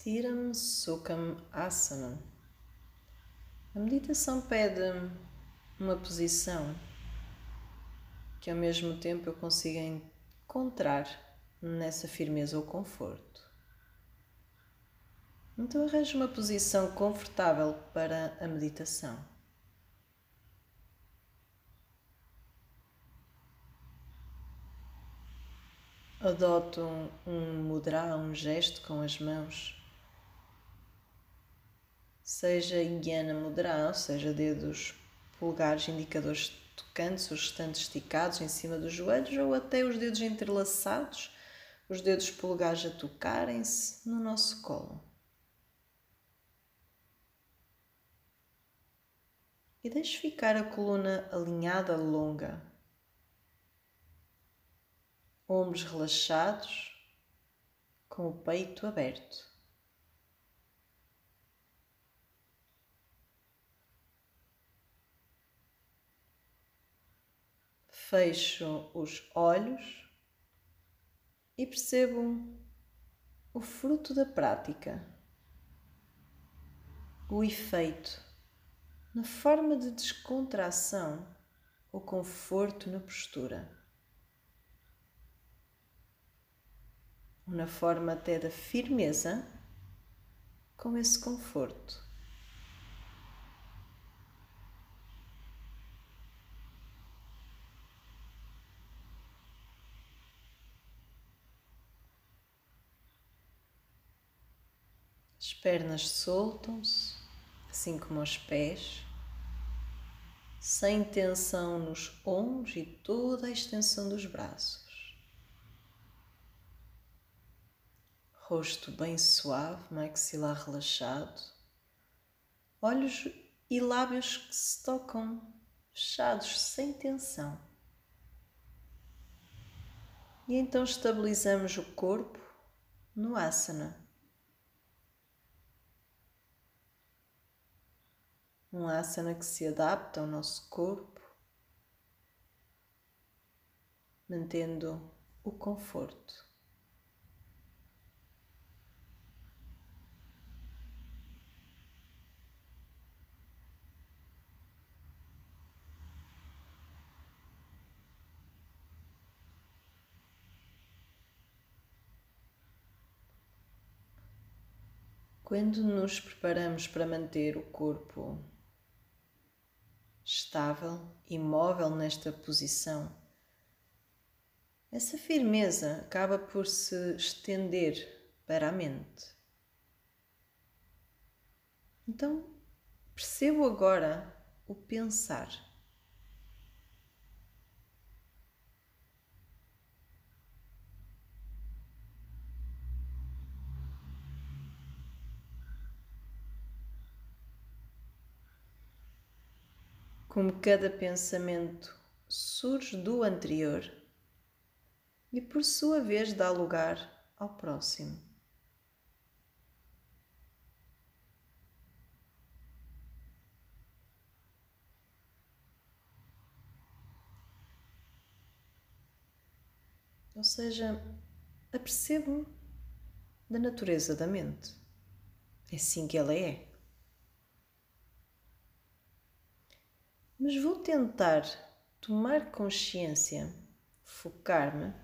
Stiram Sukham Asana. A meditação pede uma posição que ao mesmo tempo eu consiga encontrar nessa firmeza ou conforto. Então arranje uma posição confortável para a meditação. Adoto um, mudra, um gesto com as mãos seja Guiana Mudra, ou seja, dedos polegares indicadores tocantes, os restantes esticados em cima dos joelhos, ou até os dedos entrelaçados, os dedos polegares a tocarem-se no nosso colo. E deixe ficar a coluna alinhada, longa, ombros relaxados, com o peito aberto. Fecho os olhos e percebo o fruto da prática, o efeito na forma de descontração ou conforto na postura, na forma até da firmeza com esse conforto. Pernas soltam-se, assim como os pés, sem tensão nos ombros e toda a extensão dos braços. Rosto bem suave, maxilar relaxado, olhos e lábios que se tocam fechados sem tensão. E então estabilizamos o corpo no asana. Um asana que se adapta ao nosso corpo, mantendo o conforto. Quando nos preparamos para manter o corpo estável, imóvel nesta posição, essa firmeza acaba por se estender para a mente. Então, percebo agora o pensar. Como cada pensamento surge do anterior e, por sua vez, dá lugar ao próximo. Ou seja, apercebo-me da natureza da mente. É assim que ela é. Mas vou tentar tomar consciência, focar-me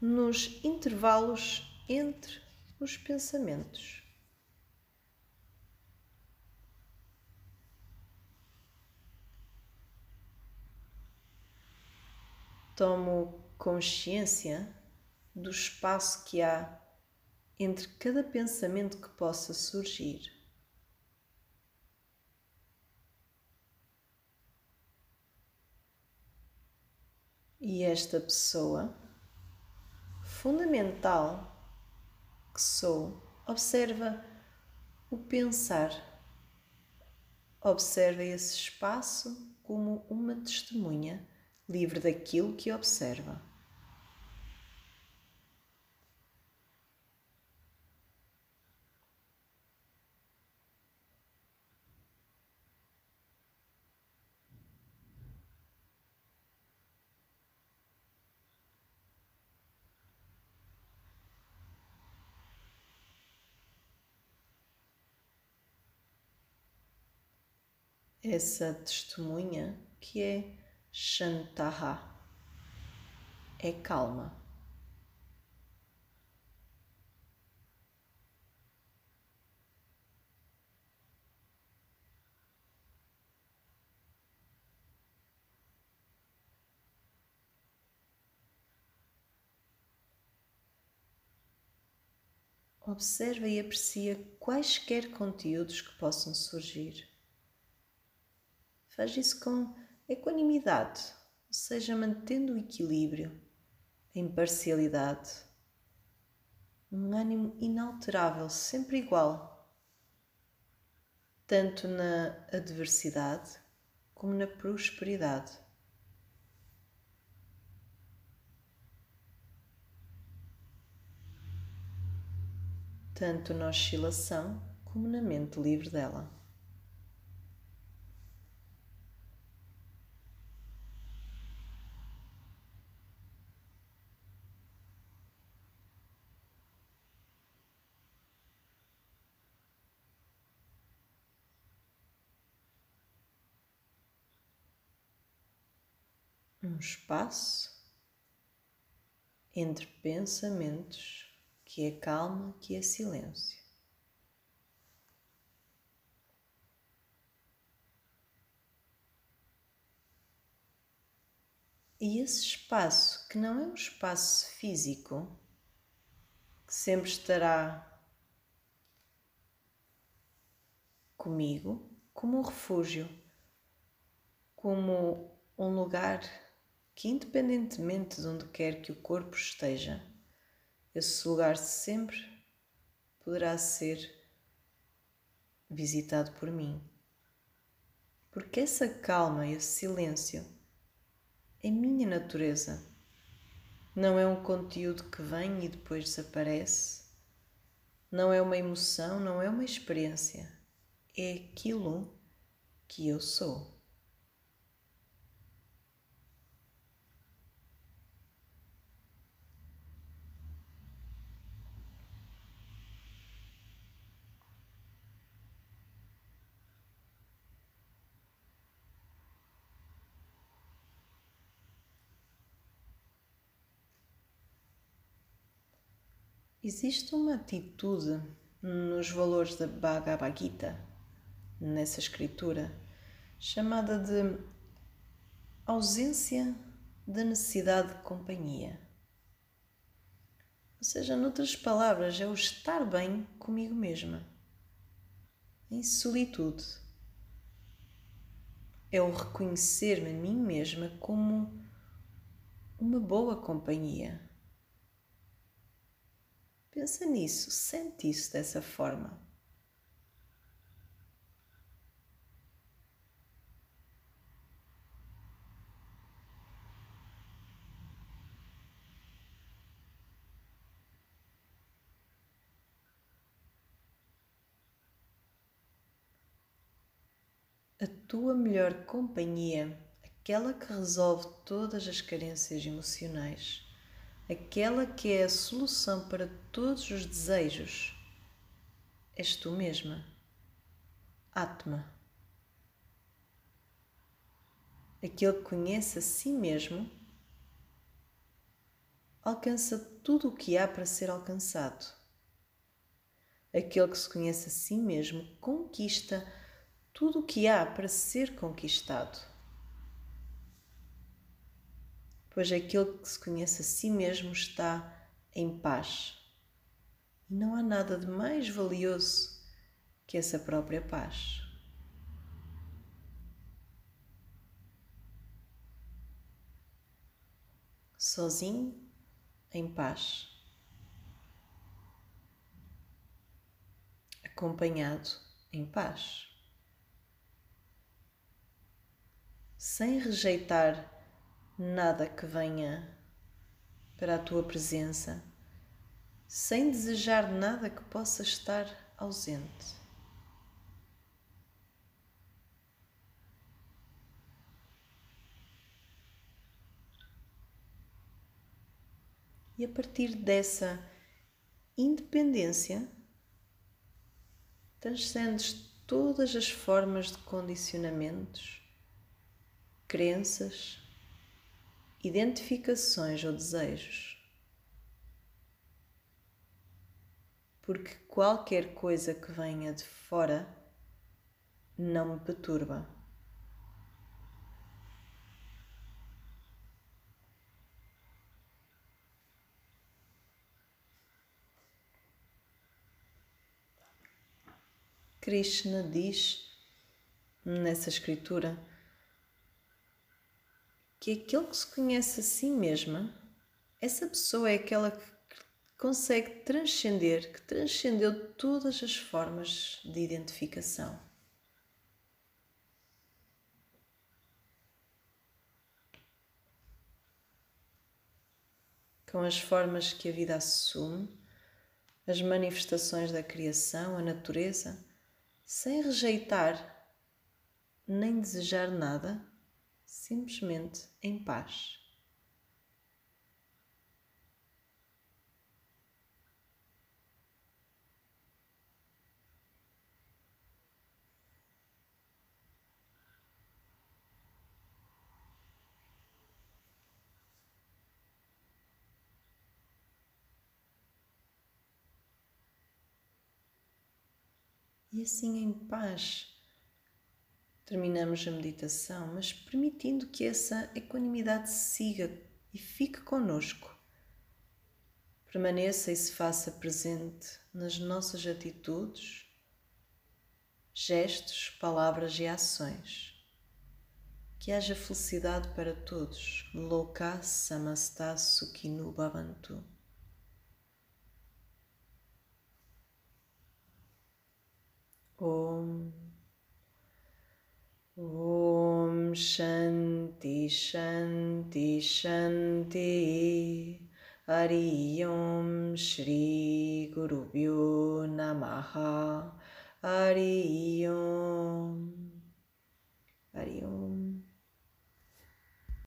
nos intervalos entre os pensamentos. Tomo consciência do espaço que há entre cada pensamento que possa surgir. E esta pessoa, fundamental que sou, observa o pensar, observa esse espaço como uma testemunha livre daquilo que observa. Essa testemunha que é Shantaha, é calma. Observa e aprecia quaisquer conteúdos que possam surgir. Faz isso com equanimidade, ou seja, mantendo o equilíbrio, a imparcialidade, um ânimo inalterável, sempre igual, tanto na adversidade como na prosperidade. tanto na oscilação como na mente livre dela. Um espaço entre pensamentos que é calma, que é silêncio. E esse espaço, que não é um espaço físico, que sempre estará comigo, como um refúgio, como um lugar que, independentemente de onde quer que o corpo esteja, esse lugar sempre poderá ser visitado por mim. Porque essa calma, esse silêncio é minha natureza. Não é um conteúdo que vem e depois desaparece. Não é uma emoção, não é uma experiência. É aquilo que eu sou. Existe uma atitude nos valores da Bhagavad Gita, nessa escritura, chamada de ausência da necessidade de companhia. Ou seja, noutras palavras, é o estar bem comigo mesma, em solitude. É o reconhecer-me a mim mesma como uma boa companhia Pensa nisso, sente isso dessa forma. A tua melhor companhia, aquela que resolve todas as carências emocionais aquela que é a solução para todos os desejos, és tu mesma, Atma. Aquele que conhece a si mesmo alcança tudo o que há para ser alcançado. Aquele que se conhece a si mesmo conquista tudo o que há para ser conquistado pois aquele que se conhece a si mesmo está em paz. E não há nada de mais valioso que essa própria paz. Sozinho, em paz. Acompanhado, em paz. Sem rejeitar nada que venha para a tua presença, sem desejar nada que possa estar ausente. E a partir dessa independência, transcendes todas as formas de condicionamentos, crenças, identificações ou desejos. Porque qualquer coisa que venha de fora não me perturba. Krishna diz nessa escritura que aquele que se conhece a si mesma, essa pessoa é aquela que consegue transcender, que transcendeu todas as formas de identificação. Com as formas que a vida assume, as manifestações da criação, a natureza, sem rejeitar nem desejar nada, simplesmente em paz. E assim em paz terminamos a meditação, mas permitindo que essa equanimidade siga e fique conosco. Permaneça e se faça presente nas nossas atitudes, gestos, palavras e ações. Que haja felicidade para todos. Loka samasta sukhinu bhavantu. Shanti Shanti Shanti. Hari Om Shri Guru Bhyo Namaha. Hari Om. Hari